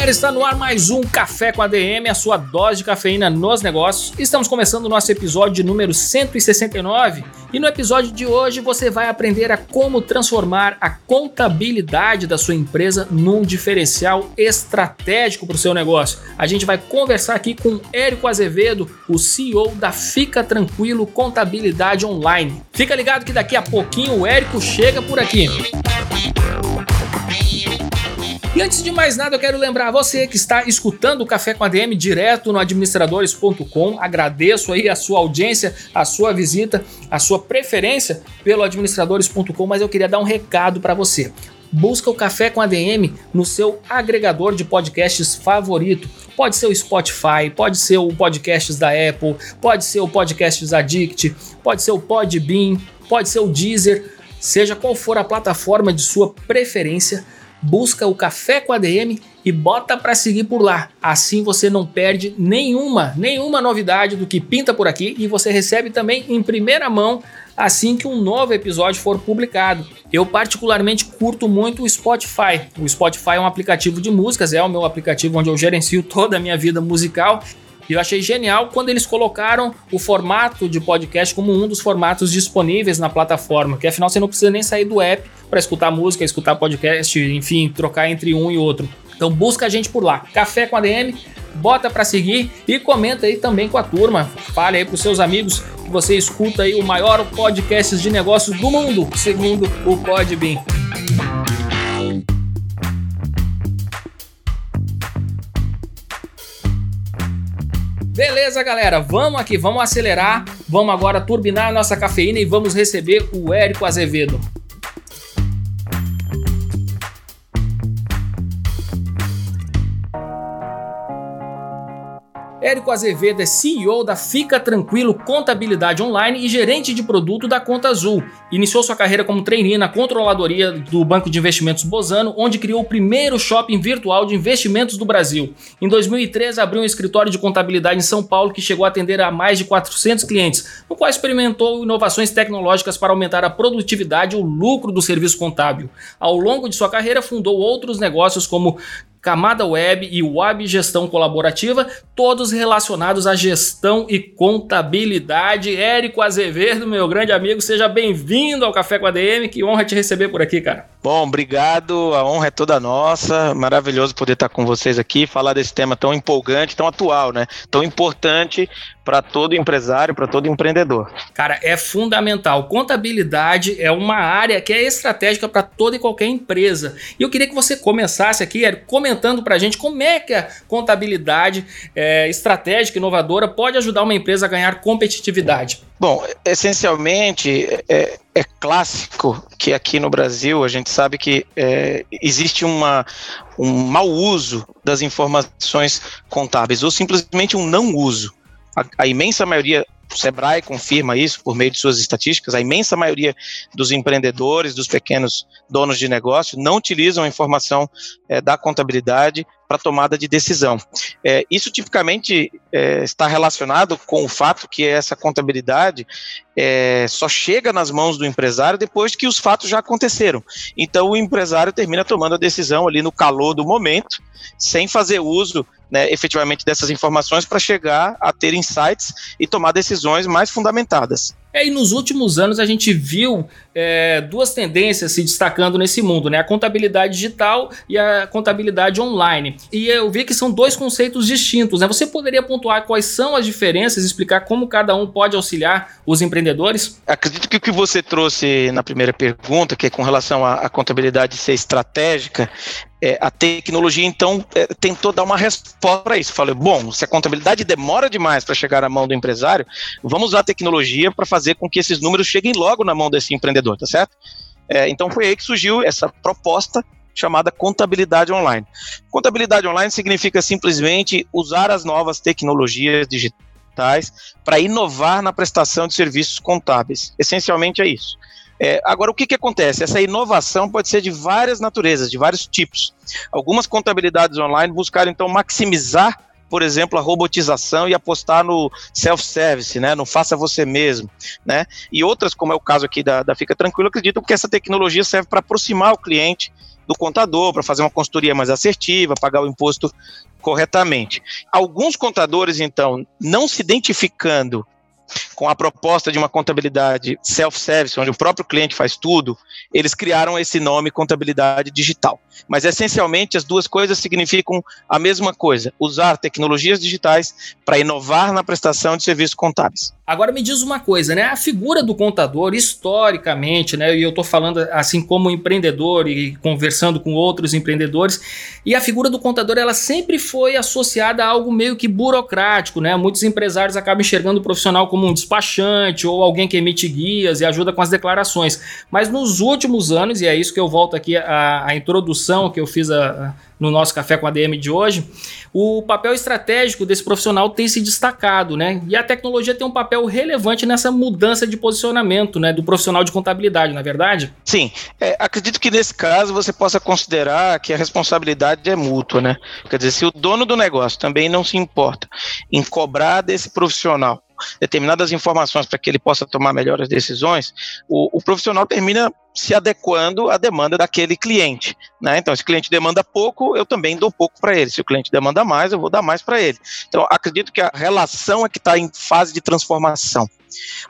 Galera, está no ar mais um Café com a DM, a sua dose de cafeína nos negócios. Estamos começando o nosso episódio número 169 e no episódio de hoje você vai aprender a como transformar a contabilidade da sua empresa num diferencial estratégico para o seu negócio. A gente vai conversar aqui com Érico Azevedo, o CEO da Fica Tranquilo Contabilidade Online. Fica ligado que daqui a pouquinho o Érico chega por aqui. E antes de mais nada, eu quero lembrar você que está escutando o Café com a DM direto no administradores.com. Agradeço aí a sua audiência, a sua visita, a sua preferência pelo administradores.com, mas eu queria dar um recado para você. Busca o Café com a DM no seu agregador de podcasts favorito. Pode ser o Spotify, pode ser o podcasts da Apple, pode ser o podcasts Addict, pode ser o Podbean, pode ser o Deezer, seja qual for a plataforma de sua preferência busca o Café com ADM e bota para seguir por lá. Assim você não perde nenhuma, nenhuma novidade do que pinta por aqui e você recebe também em primeira mão assim que um novo episódio for publicado. Eu particularmente curto muito o Spotify. O Spotify é um aplicativo de músicas, é o meu aplicativo onde eu gerencio toda a minha vida musical e eu achei genial quando eles colocaram o formato de podcast como um dos formatos disponíveis na plataforma, que afinal você não precisa nem sair do app para escutar música, escutar podcast, enfim, trocar entre um e outro. Então busca a gente por lá. Café com a DM, bota para seguir e comenta aí também com a turma. Fale aí pros seus amigos que você escuta aí o maior podcast de negócios do mundo, segundo o Podbean. Beleza, galera, vamos aqui, vamos acelerar, vamos agora turbinar a nossa cafeína e vamos receber o Érico Azevedo. Érico Azevedo é CEO da Fica Tranquilo Contabilidade Online e gerente de produto da Conta Azul. Iniciou sua carreira como trainee na controladoria do Banco de Investimentos Bozano, onde criou o primeiro shopping virtual de investimentos do Brasil. Em 2013, abriu um escritório de contabilidade em São Paulo que chegou a atender a mais de 400 clientes, no qual experimentou inovações tecnológicas para aumentar a produtividade e o lucro do serviço contábil. Ao longo de sua carreira, fundou outros negócios como Camada Web e Web Gestão Colaborativa, todos relacionados à gestão e contabilidade. Érico Azevedo, meu grande amigo, seja bem-vindo ao Café com a DM. Que honra te receber por aqui, cara. Bom, obrigado. A honra é toda nossa. Maravilhoso poder estar com vocês aqui, falar desse tema tão empolgante, tão atual, né? Tão importante para todo empresário, para todo empreendedor. Cara, é fundamental. Contabilidade é uma área que é estratégica para toda e qualquer empresa. E eu queria que você começasse aqui comentando para a gente como é que a contabilidade é, estratégica, inovadora, pode ajudar uma empresa a ganhar competitividade. Bom, essencialmente é, é, clássico que aqui no Brasil a gente sabe que é, existe uma, um mau uso das informações contábeis ou simplesmente um não uso. A, a imensa maioria o Sebrae confirma isso por meio de suas estatísticas. A imensa maioria dos empreendedores, dos pequenos donos de negócio, não utilizam a informação é, da contabilidade para tomada de decisão. É, isso tipicamente é, está relacionado com o fato que essa contabilidade é, só chega nas mãos do empresário depois que os fatos já aconteceram. Então o empresário termina tomando a decisão ali no calor do momento, sem fazer uso né, efetivamente dessas informações para chegar a ter insights e tomar decisões mais fundamentadas. É, e nos últimos anos a gente viu é, duas tendências se destacando nesse mundo, né? A contabilidade digital e a contabilidade online. E eu vi que são dois conceitos distintos, né? Você poderia pontuar quais são as diferenças, explicar como cada um pode auxiliar os empreendedores? Acredito que o que você trouxe na primeira pergunta, que é com relação à, contabilidade ser estratégica, é, a tecnologia, então, é, tentou dar uma resposta para isso. Falei, bom, se a contabilidade demora demais para chegar à mão do empresário, vamos usar a tecnologia para fazer com que esses números cheguem logo na mão desse empreendedor, tá certo? É, então foi aí que surgiu essa proposta chamada contabilidade online. Contabilidade online significa simplesmente usar as novas tecnologias digitais para inovar na prestação de serviços contábeis. Essencialmente é isso. É, agora, o que, que acontece? Essa inovação pode ser de várias naturezas, de vários tipos. Algumas contabilidades online buscaram, então, maximizar por exemplo, a robotização e apostar no self-service, né, no faça você mesmo, né? E outras, como é o caso aqui da, da Fica Tranquilo, acreditam que essa tecnologia serve para aproximar o cliente do contador, para fazer uma consultoria mais assertiva, pagar o imposto corretamente. Alguns contadores, então, não se identificando com a proposta de uma contabilidade self-service, onde o próprio cliente faz tudo, eles criaram esse nome contabilidade digital. Mas essencialmente as duas coisas significam a mesma coisa: usar tecnologias digitais para inovar na prestação de serviços contábeis. Agora me diz uma coisa, né? A figura do contador, historicamente, né? E eu estou falando assim como empreendedor e conversando com outros empreendedores, e a figura do contador ela sempre foi associada a algo meio que burocrático, né? Muitos empresários acabam enxergando o profissional como um despachante ou alguém que emite guias e ajuda com as declarações. Mas nos últimos anos, e é isso que eu volto aqui a, a introdução que eu fiz a, a no nosso Café com a DM de hoje, o papel estratégico desse profissional tem se destacado, né? E a tecnologia tem um papel relevante nessa mudança de posicionamento, né? Do profissional de contabilidade, na é verdade? Sim. É, acredito que nesse caso você possa considerar que a responsabilidade é mútua, né? Quer dizer, se o dono do negócio também não se importa em cobrar desse profissional determinadas informações para que ele possa tomar melhores decisões, o, o profissional termina se adequando à demanda daquele cliente. Né? Então, se o cliente demanda pouco, eu também dou pouco para ele. Se o cliente demanda mais, eu vou dar mais para ele. Então, acredito que a relação é que está em fase de transformação.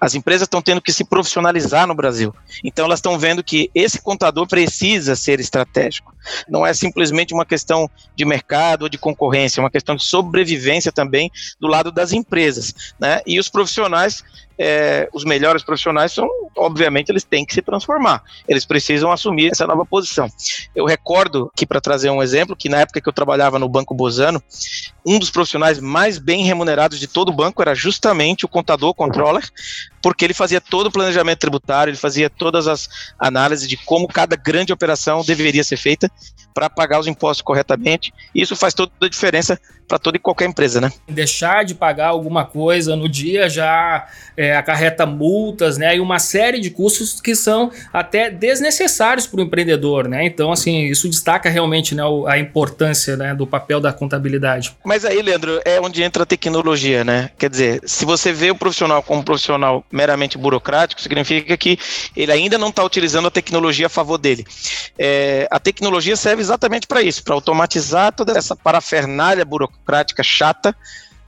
As empresas estão tendo que se profissionalizar no Brasil. Então, elas estão vendo que esse contador precisa ser estratégico. Não é simplesmente uma questão de mercado ou de concorrência, é uma questão de sobrevivência também do lado das empresas. Né? E os profissionais é, os melhores profissionais são, obviamente, eles têm que se transformar. Eles precisam assumir essa nova posição. Eu recordo que, para trazer um exemplo, que na época que eu trabalhava no Banco Bozano, um dos profissionais mais bem remunerados de todo o banco era justamente o contador, controller, porque ele fazia todo o planejamento tributário, ele fazia todas as análises de como cada grande operação deveria ser feita para pagar os impostos corretamente. E isso faz toda a diferença para toda e qualquer empresa, né? Deixar de pagar alguma coisa no dia já é, acarreta multas, né? E uma série de custos que são até desnecessários para o empreendedor, né? Então, assim, isso destaca realmente né, a importância né, do papel da contabilidade. Mas aí, Leandro, é onde entra a tecnologia, né? Quer dizer, se você vê o profissional como um profissional meramente burocrático, significa que ele ainda não está utilizando a tecnologia a favor dele. É, a tecnologia serve exatamente para isso, para automatizar toda essa parafernália burocrática chata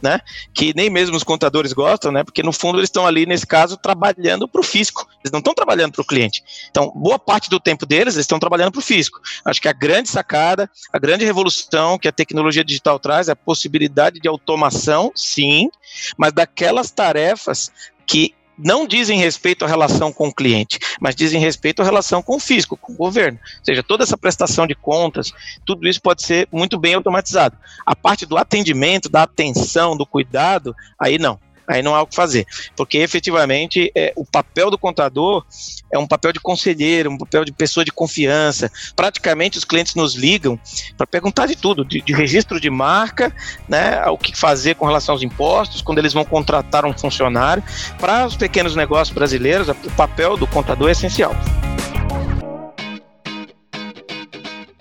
né? Que nem mesmo os contadores gostam, né? Porque no fundo eles estão ali, nesse caso, trabalhando para o fisco. Eles não estão trabalhando para o cliente. Então, boa parte do tempo deles, eles estão trabalhando para o fisco. Acho que a grande sacada, a grande revolução que a tecnologia digital traz é a possibilidade de automação, sim, mas daquelas tarefas que não dizem respeito à relação com o cliente, mas dizem respeito à relação com o fisco, com o governo. Ou seja, toda essa prestação de contas, tudo isso pode ser muito bem automatizado. A parte do atendimento, da atenção, do cuidado, aí não aí não há o que fazer. Porque efetivamente é, o papel do contador é um papel de conselheiro, um papel de pessoa de confiança. Praticamente os clientes nos ligam para perguntar de tudo, de, de, registro de marca, né, o que fazer com relação aos impostos, quando eles vão contratar um funcionário. Para os pequenos negócios brasileiros, o papel do contador é essencial.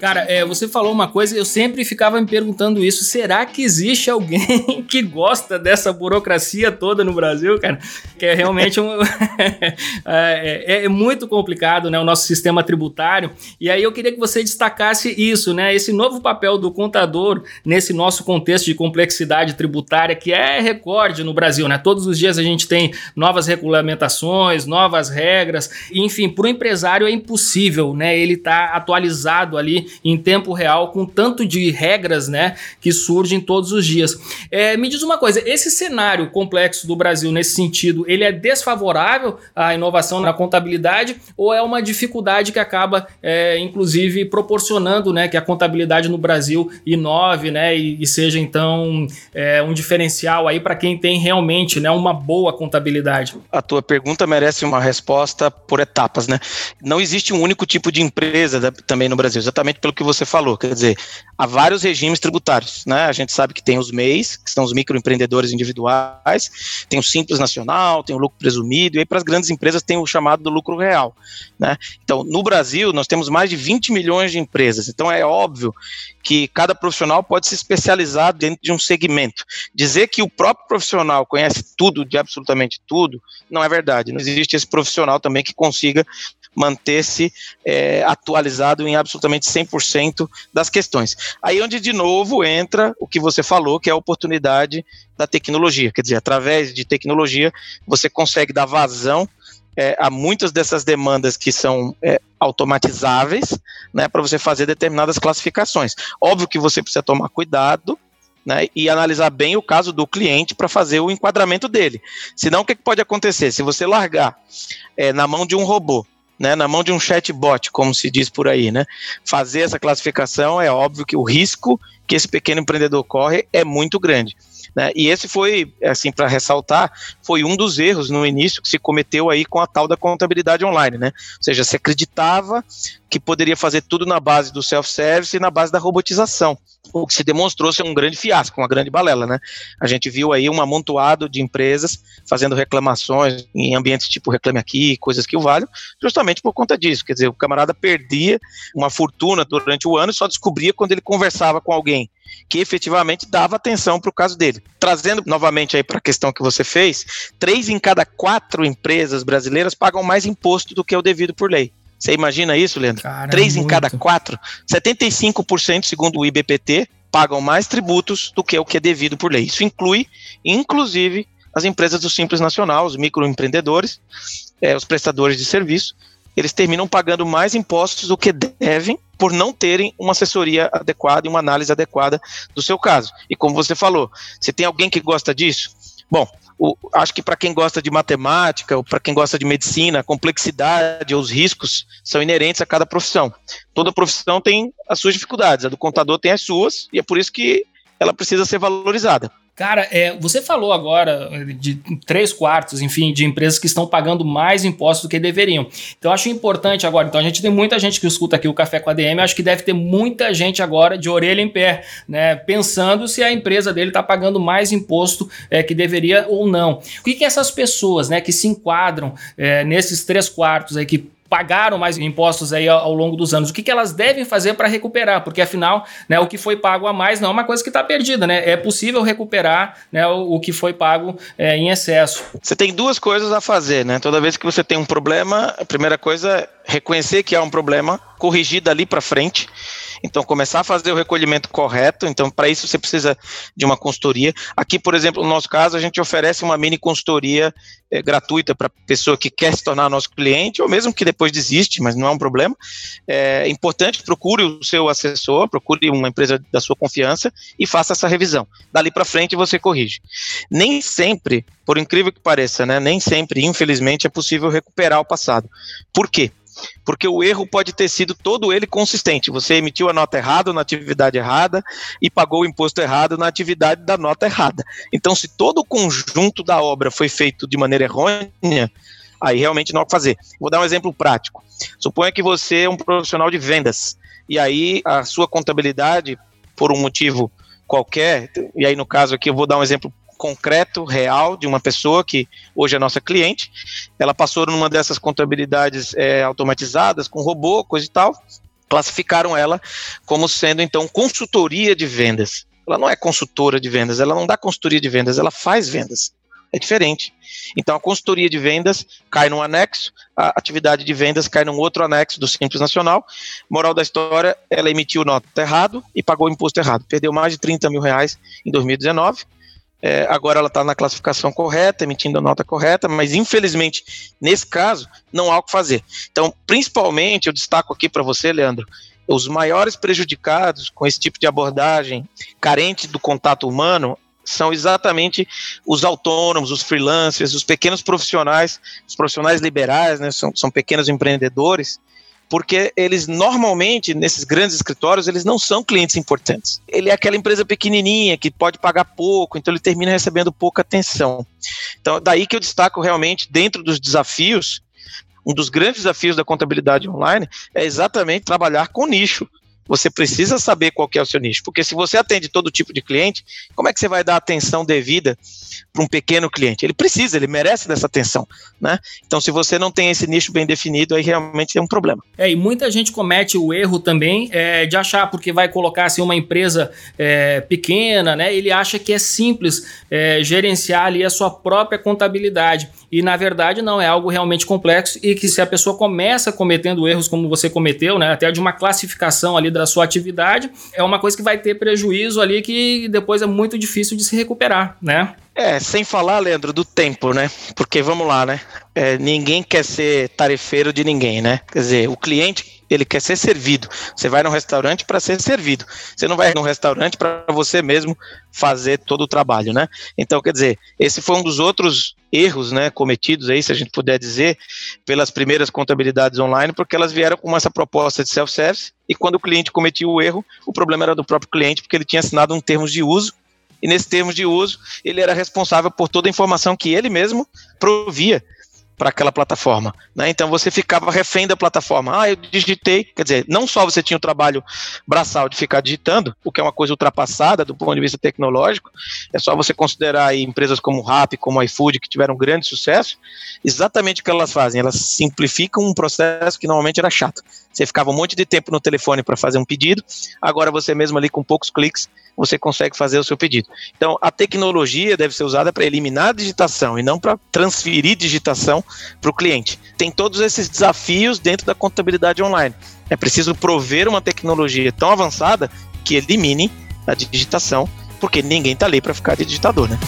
Cara, é, você falou uma coisa, eu sempre ficava me perguntando isso. Será que existe alguém que gosta dessa burocracia toda no Brasil, cara? Que é realmente um, é, é, é, muito complicado, né? O nosso sistema tributário. E aí eu queria que você destacasse isso, né? Esse novo papel do contador nesse nosso contexto de complexidade tributária, que é recorde no Brasil, né? Todos os dias a gente tem novas regulamentações, novas regras. Enfim, para o empresário é impossível, né? Ele tá atualizado ali em tempo real com tanto de regras, né, que surgem todos os dias. É, me diz uma coisa, esse cenário complexo do Brasil nesse sentido, ele é desfavorável à inovação na contabilidade ou é uma dificuldade que acaba, é, inclusive, proporcionando, né, que a contabilidade no Brasil inove, né, e, e seja então é, um diferencial aí para quem tem realmente, né, uma boa contabilidade? A tua pergunta merece uma resposta por etapas, né? Não existe um único tipo de empresa da, também no Brasil, exatamente pelo que você falou, quer dizer, há vários regimes tributários, né? A gente sabe que tem os MEIs, que são os microempreendedores individuais, tem o Simples Nacional, tem o lucro presumido, e aí para as grandes empresas tem o chamado do lucro real, né? Então, no Brasil, nós temos mais de 20 milhões de empresas, então é óbvio que cada profissional pode se especializar dentro de um segmento. Dizer que o próprio profissional conhece tudo, de absolutamente tudo, não é verdade. Não existe esse profissional também que consiga manter-se é, atualizado em absolutamente 100% das questões. Aí onde, de novo, entra o que você falou, que é a oportunidade da tecnologia. Quer dizer, através de tecnologia, você consegue dar vazão é, a muitas dessas demandas que são é, automatizáveis, né, para você fazer determinadas classificações. Óbvio que você precisa tomar cuidado, né, e analisar bem o caso do cliente para fazer o enquadramento dele. Senão, o que, que pode acontecer? Se você largar é, na mão de um robô né, na mão de um chatbot, como se diz por aí, né? Fazer essa classificação é óbvio que o risco que esse pequeno empreendedor corre é muito grande. Né? E esse foi, assim, para ressaltar, foi um dos erros no início que se cometeu aí com a tal da contabilidade online, né? Ou seja, se acreditava que poderia fazer tudo na base do self-service e na base da robotização, o que se demonstrou ser um grande fiasco, uma grande balela, né? A gente viu aí um amontoado de empresas fazendo reclamações em ambientes tipo Reclame Aqui, coisas que o valham, justamente por conta disso. Quer dizer, o camarada perdia uma fortuna durante o ano e só descobria quando ele conversava com alguém que efetivamente dava atenção para o caso dele. Trazendo novamente aí para a questão que você fez, três em cada quatro empresas brasileiras pagam mais imposto do que o devido por lei. Você imagina isso, Leandro? Cara, três muito. em cada quatro, 75% segundo o IBPT pagam mais tributos do que o que é devido por lei. Isso inclui, inclusive, as empresas do Simples Nacional, os microempreendedores, é, os prestadores de serviço, eles terminam pagando mais impostos do que devem por não terem uma assessoria adequada e uma análise adequada do seu caso. E como você falou, se tem alguém que gosta disso, bom, o, acho que para quem gosta de matemática ou para quem gosta de medicina, a complexidade ou os riscos são inerentes a cada profissão. Toda profissão tem as suas dificuldades, a do contador tem as suas, e é por isso que ela precisa ser valorizada. Cara, é, você falou agora de três quartos, enfim, de empresas que estão pagando mais impostos do que deveriam. Então, acho importante agora. Então, a gente tem muita gente que escuta aqui o Café com a DM. Acho que deve ter muita gente agora de orelha em pé, né? Pensando se a empresa dele está pagando mais imposto é, que deveria ou não. O que, que essas pessoas, né, que se enquadram é, nesses três quartos aí, que pagaram mais impostos aí ao, longo dos anos. O que, que elas devem fazer para recuperar? Porque afinal, né, o que foi pago a mais não é uma coisa que está perdida, né? É possível recuperar né, o, o que foi pago é, em excesso. Você tem duas coisas a fazer, né? Toda vez que você tem um problema, a primeira coisa é reconhecer que há um problema, corrigir dali para frente então, começar a fazer o recolhimento correto. Então, para isso você precisa de uma consultoria. Aqui, por exemplo, no nosso caso, a gente oferece uma mini consultoria é, gratuita para pessoa que quer se tornar nosso cliente, ou mesmo que depois desiste, mas não é um problema. É importante, procure o seu assessor, procure uma empresa da sua confiança e faça essa revisão. Dali para frente você corrige. Nem sempre, por incrível que pareça, né, nem sempre, infelizmente, é possível recuperar o passado. Por quê? Porque o erro pode ter sido todo ele consistente. Você emitiu a nota errada na atividade errada e pagou o imposto errado na atividade da nota errada. Então, se todo o conjunto da obra foi feito de maneira errônea, aí realmente não há o que fazer. Vou dar um exemplo prático. Suponha que você é um profissional de vendas e aí a sua contabilidade, por um motivo qualquer, e aí no caso aqui eu vou dar um exemplo concreto, real, de uma pessoa que hoje é nossa cliente. Ela passou numa dessas contabilidades é, automatizadas, com robô, coisa e tal. Classificaram ela como sendo, então, consultoria de vendas. Ela não é consultora de vendas, ela não dá consultoria de vendas, ela faz vendas. É diferente. Então, a consultoria de vendas cai num anexo, a atividade de vendas cai num outro anexo do Simples Nacional. Moral da história, ela emitiu nota errado e pagou imposto errado. Perdeu mais de 30 mil reais em 2019 é, agora ela está na classificação correta, emitindo a nota correta, mas infelizmente, nesse caso, não há o que fazer. Então, principalmente, eu destaco aqui para você, Leandro, os maiores prejudicados com esse tipo de abordagem carente do contato humano são exatamente os autônomos, os freelancers, os pequenos profissionais, os profissionais liberais, né, são, são pequenos empreendedores, porque eles normalmente, nesses grandes escritórios, eles não são clientes importantes. Ele é aquela empresa pequenininha que pode pagar pouco, então ele termina recebendo pouca atenção. Então, daí que eu destaco realmente, dentro dos desafios, um dos grandes desafios da contabilidade online é exatamente trabalhar com nicho. Você precisa saber qual é o seu nicho, porque se você atende todo tipo de cliente, como é que você vai dar atenção devida para um pequeno cliente? Ele precisa, ele merece dessa atenção, né? Então, se você não tem esse nicho bem definido, aí realmente é um problema. É, e muita gente comete o erro também é, de achar, porque vai colocar assim, uma empresa é, pequena, né? Ele acha que é simples é, gerenciar ali a sua própria contabilidade. E na verdade não, é algo realmente complexo e que se a pessoa começa cometendo erros como você cometeu, né, até de uma classificação ali da sua atividade, é uma coisa que vai ter prejuízo ali que depois é muito difícil de se recuperar, né? É, sem falar, Leandro, do tempo, né? Porque vamos lá, né? É, ninguém quer ser tarefeiro de ninguém, né? Quer dizer, o cliente ele quer ser servido. Você vai num restaurante para ser servido. Você não vai num restaurante para você mesmo fazer todo o trabalho, né? Então, quer dizer, esse foi um dos outros erros, né, cometidos aí, se a gente puder dizer, pelas primeiras contabilidades online, porque elas vieram com essa proposta de self-service e quando o cliente cometia o erro, o problema era do próprio cliente, porque ele tinha assinado um termos de uso e nesse termos de uso ele era responsável por toda a informação que ele mesmo provia para aquela plataforma. Né? Então você ficava refém da plataforma. Ah, eu digitei. Quer dizer, não só você tinha o trabalho braçal de ficar digitando, o que é uma coisa ultrapassada do ponto de vista tecnológico, é só você considerar empresas como Rap, como iFood, que tiveram grande sucesso, exatamente o que elas fazem. Elas simplificam um processo que normalmente era chato. Você ficava um monte de tempo no telefone para fazer um pedido, agora você mesmo ali com poucos cliques você consegue fazer o seu pedido. Então, a tecnologia deve ser usada para eliminar a digitação e não para transferir digitação para o cliente. Tem todos esses desafios dentro da contabilidade online. É preciso prover uma tecnologia tão avançada que elimine a digitação, porque ninguém está ali para ficar de digitador, né?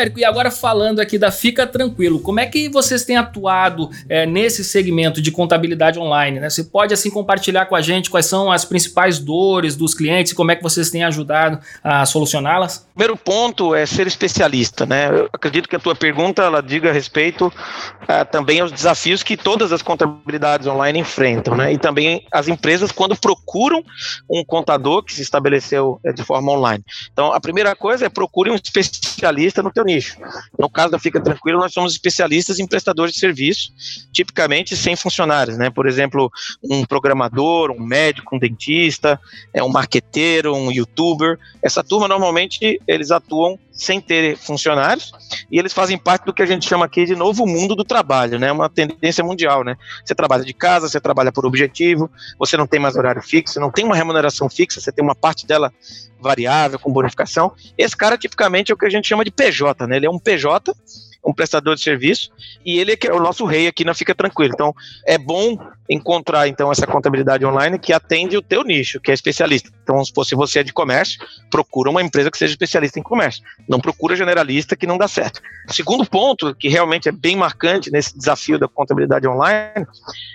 Érico, e agora falando aqui da Fica Tranquilo, como é que vocês têm atuado é, nesse segmento de contabilidade online? Né? Você pode assim compartilhar com a gente quais são as principais dores dos clientes e como é que vocês têm ajudado a solucioná-las? Primeiro ponto é ser especialista, né? Eu acredito que a tua pergunta ela diga respeito uh, também aos desafios que todas as contabilidades online enfrentam, né? E também as empresas quando procuram um contador que se estabeleceu uh, de forma online. Então, a primeira coisa é procure um especialista no teu nicho. No caso da Fica Tranquilo, nós somos especialistas em prestadores de serviço, tipicamente sem funcionários, né? Por exemplo, um programador, um médico, um dentista, é um marqueteiro, um youtuber. Essa turma normalmente eles atuam sem ter funcionários e eles fazem parte do que a gente chama aqui de novo mundo do trabalho, né? Uma tendência mundial, né? Você trabalha de casa, você trabalha por objetivo, você não tem mais horário fixo, não tem uma remuneração fixa, você tem uma parte dela variável, com bonificação. Esse cara, tipicamente, é o que a gente chama de PJ, né? Ele é um PJ um prestador de serviço, e ele é, é o nosso rei aqui na Fica Tranquilo. Então, é bom encontrar então essa contabilidade online que atende o teu nicho, que é especialista. Então, se você é de comércio, procura uma empresa que seja especialista em comércio. Não procura generalista que não dá certo. Segundo ponto, que realmente é bem marcante nesse desafio da contabilidade online,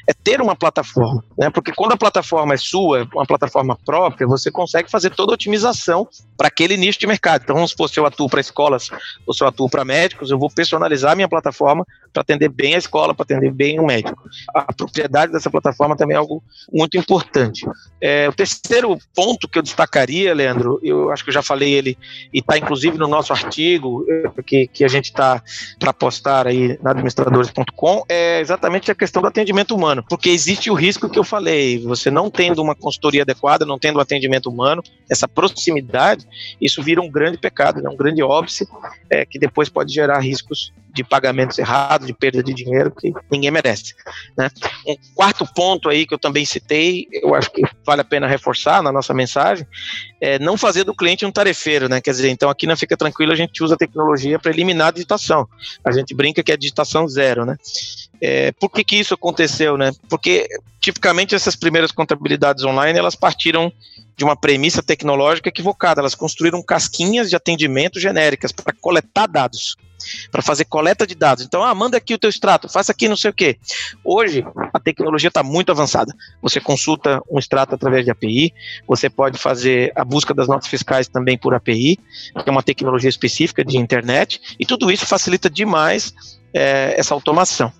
é ter uma plataforma, né? Porque quando a plataforma é sua, uma plataforma própria, você consegue fazer toda a otimização para aquele nicho de mercado. Então, vamos supor, se eu atuo para escolas ou se eu atuo para médicos, eu vou personalizar a minha plataforma para atender bem a escola, para atender bem o médico. A propriedade dessa plataforma também é algo muito importante. É, o terceiro ponto que eu destacaria, Leandro, eu acho que eu já falei ele e está inclusive no nosso artigo é, que, que a gente está para postar aí na administradores.com, é exatamente a questão do atendimento humano, porque existe o risco que eu falei, você não tendo uma consultoria adequada, não tendo um atendimento humano, essa proximidade, isso vira um grande pecado, né, um grande óbice, é, que depois pode gerar riscos de pagamentos errados, de perda de dinheiro, que ninguém merece. Né? Um quarto ponto aí que eu também citei, eu acho que vale a pena reforçar na nossa mensagem, é não fazer do cliente um tarefeiro, né? Quer dizer, então aqui na Fica Tranquilo a gente usa a tecnologia para eliminar a digitação. A gente brinca que é digitação zero, né? É, por que, que isso aconteceu, né? Porque tipicamente essas primeiras contabilidades online elas partiram de uma premissa tecnológica equivocada. Elas construíram casquinhas de atendimento genéricas para coletar dados para fazer coleta de dados. Então, ah, manda aqui o teu extrato, faça aqui não sei o quê. Hoje, a tecnologia está muito avançada. Você consulta um extrato através de API, você pode fazer a busca das notas fiscais também por API, que é uma tecnologia específica de internet, e tudo isso facilita demais é, essa automação.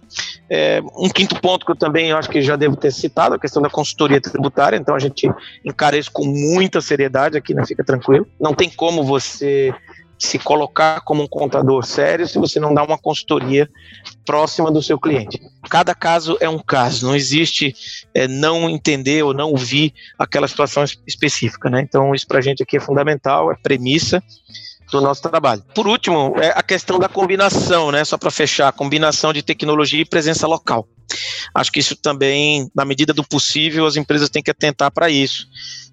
É, um quinto ponto que eu também acho que já devo ter citado, a questão da consultoria tributária, então a gente encara isso com muita seriedade aqui, não fica tranquilo. Não tem como você se colocar como um contador sério se você não dá uma consultoria próxima do seu cliente. Cada caso é um caso, não existe é, não entender ou não ouvir aquela situação específica, né? Então isso para a gente aqui é fundamental, é premissa do nosso trabalho. Por último, é a questão da combinação, né? Só para fechar, combinação de tecnologia e presença local. Acho que isso também, na medida do possível, as empresas têm que atentar para isso.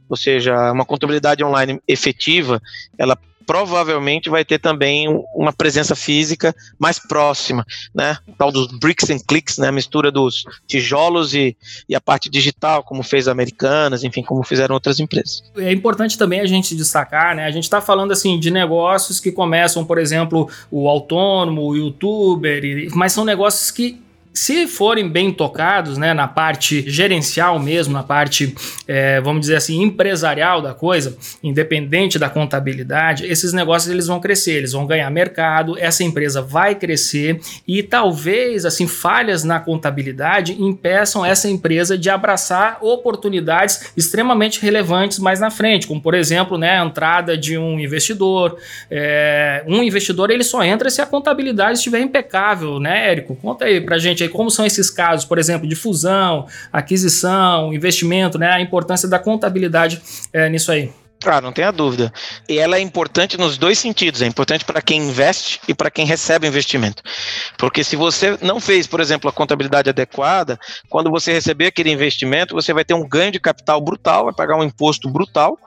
Ou seja, uma contabilidade online efetiva, ela provavelmente vai ter também uma presença física mais próxima, né? Tal dos bricks and clicks, né? A mistura dos tijolos e, e a parte digital, como fez a Americanas, enfim, como fizeram outras empresas. É importante também a gente destacar, né? A gente está falando assim de negócios que começam, por exemplo, o autônomo, o youtuber, mas são negócios que se forem bem tocados, né, na parte gerencial mesmo, na parte, é, vamos dizer assim, empresarial da coisa, independente da contabilidade, esses negócios eles vão crescer, eles vão ganhar mercado, essa empresa vai crescer e talvez, assim, falhas na contabilidade impeçam essa empresa de abraçar oportunidades extremamente relevantes mais na frente, como, por exemplo, né, a entrada de um investidor. É, um investidor, ele só entra se a contabilidade estiver impecável, né, Érico? Conta aí pra gente aí como são esses casos, por exemplo, de fusão, aquisição, investimento, né? A importância da contabilidade é, nisso aí. Ah, não tenha dúvida. E ela é importante nos dois sentidos. É importante para quem investe e para quem recebe investimento. Porque se você não fez, por exemplo, a contabilidade adequada, quando você receber aquele investimento, você vai ter um ganho de capital brutal, vai pagar um imposto brutal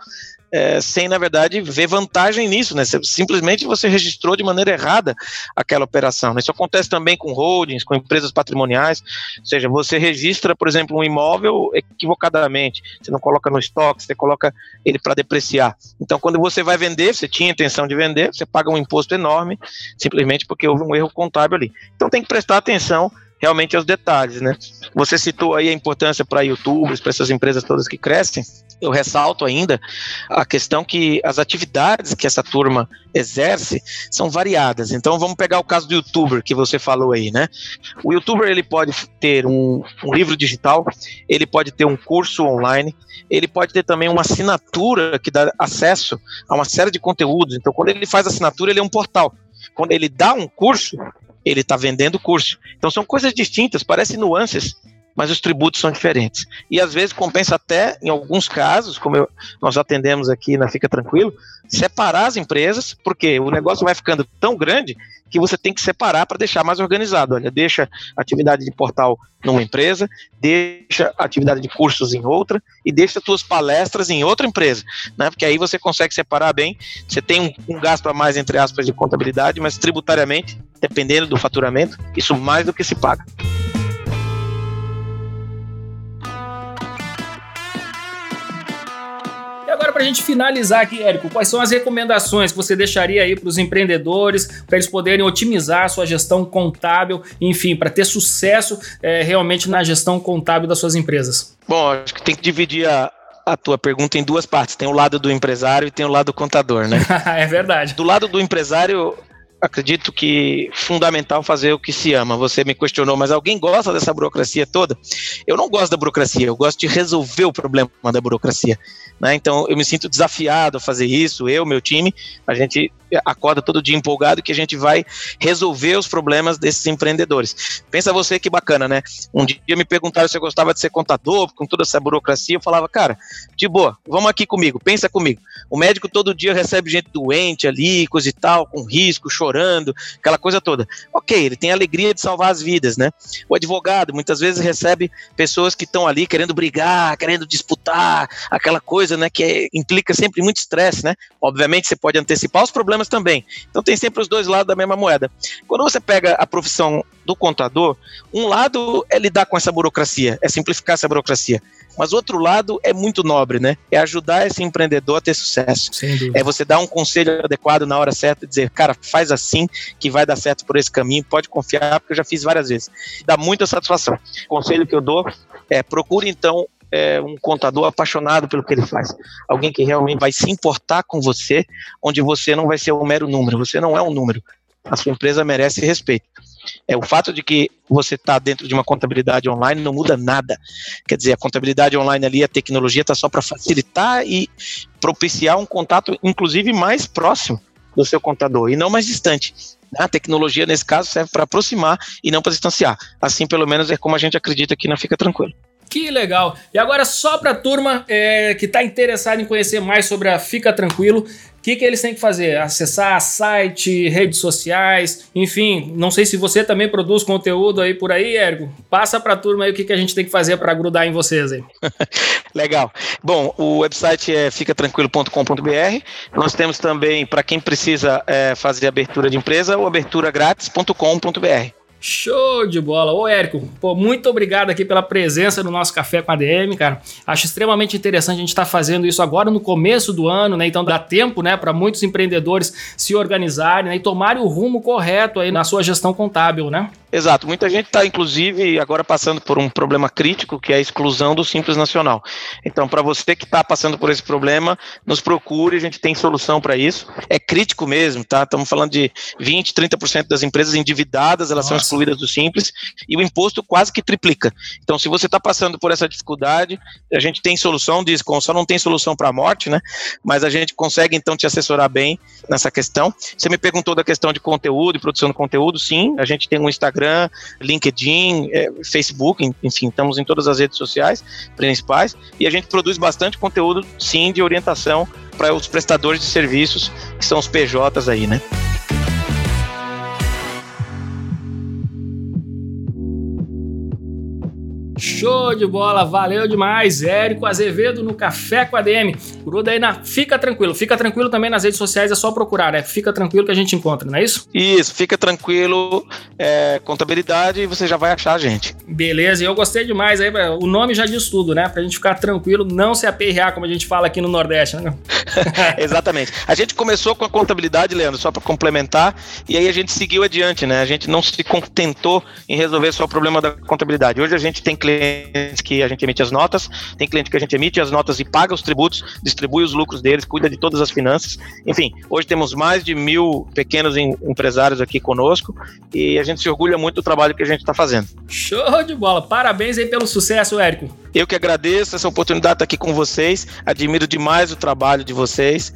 é, sem, na verdade, ver vantagem nisso, né? Simplesmente você registrou de maneira errada aquela operação. Né? Isso acontece também com holdings, com empresas patrimoniais, ou seja, você registra, por exemplo, um imóvel equivocadamente, você não coloca no estoque, você coloca ele para depreciar. Então, quando você vai vender, você tinha intenção de vender, você paga um imposto enorme, simplesmente porque houve um erro contábil ali. Então, tem que prestar atenção realmente aos detalhes, né? Você citou aí a importância para youtubers, para essas empresas todas que crescem. Eu ressalto ainda a questão que as atividades que essa turma exerce são variadas. Então vamos pegar o caso do youtuber que você falou aí, né? O youtuber ele pode ter um, um livro digital, ele pode ter um curso online, ele pode ter também uma assinatura que dá acesso a uma série de conteúdos. Então quando ele faz assinatura, ele é um portal. Quando ele dá um curso, ele está vendendo curso. Então são coisas distintas, parecem nuances, mas os tributos são diferentes. E às vezes compensa até, em alguns casos, como eu, nós atendemos aqui na Fica Tranquilo, separar as empresas, porque o negócio vai ficando tão grande que você tem que separar para deixar mais organizado. Olha, deixa atividade de portal numa empresa, deixa atividade de cursos em outra e deixa suas palestras em outra empresa, né? Porque aí você consegue separar bem. Você tem um, um gasto a mais entre aspas de contabilidade, mas tributariamente, dependendo do faturamento, isso mais do que se paga. Para a gente finalizar aqui, Érico, quais são as recomendações que você deixaria aí para os empreendedores, para eles poderem otimizar a sua gestão contábil, enfim, para ter sucesso é, realmente na gestão contábil das suas empresas? Bom, acho que tem que dividir a, a tua pergunta em duas partes. Tem o lado do empresário e tem o lado do contador, né? é verdade. Do lado do empresário, acredito que fundamental fazer o que se ama. Você me questionou, mas alguém gosta dessa burocracia toda? Eu não gosto da burocracia, eu gosto de resolver o problema da burocracia. Né? Então eu me sinto desafiado a fazer isso, eu, meu time, a gente acorda todo dia empolgado que a gente vai resolver os problemas desses empreendedores. Pensa você que bacana, né? Um dia me perguntaram se eu gostava de ser contador, com toda essa burocracia, eu falava, cara, de boa, vamos aqui comigo, pensa comigo. O médico todo dia recebe gente doente ali, coisa e tal, com risco, chorando, aquela coisa toda. Ok, ele tem a alegria de salvar as vidas, né? O advogado muitas vezes recebe pessoas que estão ali querendo brigar, querendo disputar, aquela coisa né, que é, implica sempre muito estresse, né? Obviamente você pode antecipar os problemas também. Então tem sempre os dois lados da mesma moeda. Quando você pega a profissão do contador, um lado é lidar com essa burocracia, é simplificar essa burocracia. Mas o outro lado é muito nobre, né? É ajudar esse empreendedor a ter sucesso. É você dar um conselho adequado na hora certa e dizer, cara, faz assim que vai dar certo por esse caminho, pode confiar, porque eu já fiz várias vezes. Dá muita satisfação. O conselho que eu dou é procure então é, um contador apaixonado pelo que ele faz. Alguém que realmente vai se importar com você, onde você não vai ser um mero número. Você não é um número. A sua empresa merece respeito. É o fato de que você está dentro de uma contabilidade online não muda nada. Quer dizer, a contabilidade online ali, a tecnologia está só para facilitar e propiciar um contato, inclusive mais próximo do seu contador e não mais distante. A tecnologia, nesse caso, serve para aproximar e não para distanciar. Assim, pelo menos, é como a gente acredita aqui na Fica Tranquilo. Que legal. E agora, só para a turma é, que está interessada em conhecer mais sobre a Fica Tranquilo, que, que eles têm que fazer? Acessar site, redes sociais, enfim. Não sei se você também produz conteúdo aí por aí, Ergo. Passa para a turma aí o que, que a gente tem que fazer para grudar em vocês aí. Legal. Bom, o website é ficatranquilo.com.br. Nós temos também, para quem precisa é, fazer abertura de empresa, o aberturagratis.com.br. Show de bola. Ô, Érico, pô, muito obrigado aqui pela presença no nosso Café com a DM, cara. Acho extremamente interessante a gente estar tá fazendo isso agora no começo do ano, né? Então dá tempo, né, para muitos empreendedores se organizarem né, e tomarem o rumo correto aí na sua gestão contábil, né? Exato. Muita gente está, inclusive, agora passando por um problema crítico, que é a exclusão do Simples Nacional. Então, para você que está passando por esse problema, nos procure, a gente tem solução para isso. É crítico mesmo, tá? Estamos falando de 20, 30% das empresas endividadas, elas Nossa. são excluídas do Simples, e o imposto quase que triplica. Então, se você está passando por essa dificuldade, a gente tem solução, diz, só não tem solução para a morte, né? Mas a gente consegue, então, te assessorar bem nessa questão. Você me perguntou da questão de conteúdo e produção de conteúdo, sim, a gente tem um Instagram LinkedIn, é, Facebook, enfim, estamos em todas as redes sociais principais e a gente produz bastante conteúdo, sim, de orientação para os prestadores de serviços, que são os PJs aí, né? Show de bola, valeu demais. Érico Azevedo no Café com a DM. Gruda aí na. Fica tranquilo, fica tranquilo também nas redes sociais, é só procurar, né? Fica tranquilo que a gente encontra, não é isso? Isso, fica tranquilo, é, contabilidade e você já vai achar a gente. Beleza, e eu gostei demais aí, o nome já diz tudo, né? Pra gente ficar tranquilo, não se aperrear, como a gente fala aqui no Nordeste, né? Exatamente. A gente começou com a contabilidade, Leandro, só para complementar, e aí a gente seguiu adiante, né? A gente não se contentou em resolver só o problema da contabilidade. Hoje a gente tem clientes que a gente emite as notas, tem cliente que a gente emite as notas e paga os tributos, distribui os lucros deles, cuida de todas as finanças. Enfim, hoje temos mais de mil pequenos empresários aqui conosco e a gente se orgulha muito do trabalho que a gente está fazendo. Show de bola! Parabéns aí pelo sucesso, Érico. Eu que agradeço essa oportunidade de estar aqui com vocês, admiro demais o trabalho de vocês.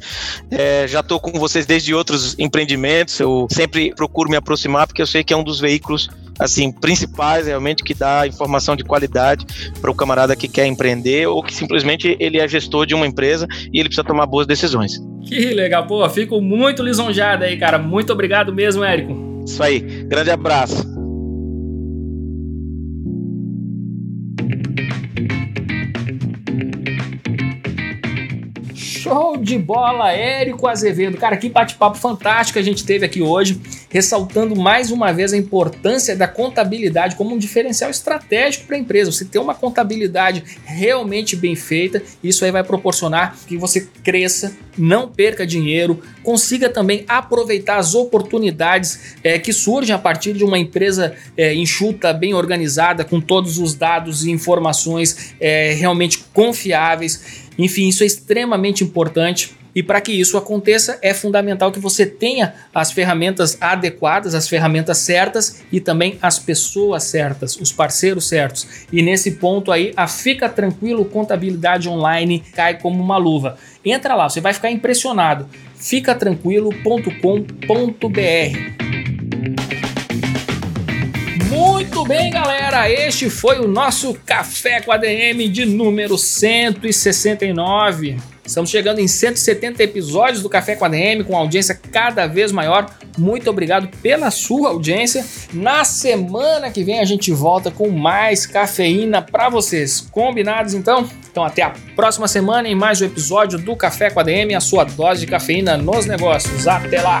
É, já estou com vocês desde outros empreendimentos, eu sempre procuro me aproximar porque eu sei que é um dos veículos assim principais realmente que dá informação de qualidade para o camarada que quer empreender ou que simplesmente ele é gestor de uma empresa e ele precisa tomar boas decisões. Que legal, pô, fico muito lisonjado aí, cara. Muito obrigado mesmo, Érico. Isso aí, grande abraço. Show de bola, Érico Azevedo. Cara, que bate-papo fantástico a gente teve aqui hoje, ressaltando mais uma vez a importância da contabilidade como um diferencial estratégico para a empresa. Você ter uma contabilidade realmente bem feita, isso aí vai proporcionar que você cresça, não perca dinheiro, consiga também aproveitar as oportunidades é, que surgem a partir de uma empresa é, enxuta, bem organizada, com todos os dados e informações é, realmente confiáveis. Enfim, isso é extremamente importante. E para que isso aconteça, é fundamental que você tenha as ferramentas adequadas, as ferramentas certas e também as pessoas certas, os parceiros certos. E nesse ponto aí, a Fica Tranquilo Contabilidade Online cai como uma luva. Entra lá, você vai ficar impressionado. ficatranquilo.com.br muito bem, galera. Este foi o nosso Café com a DM de número 169. Estamos chegando em 170 episódios do Café com a DM, com audiência cada vez maior. Muito obrigado pela sua audiência. Na semana que vem a gente volta com mais cafeína para vocês. Combinados então? Então até a próxima semana em mais um episódio do Café com a DM, a sua dose de cafeína nos negócios. Até lá!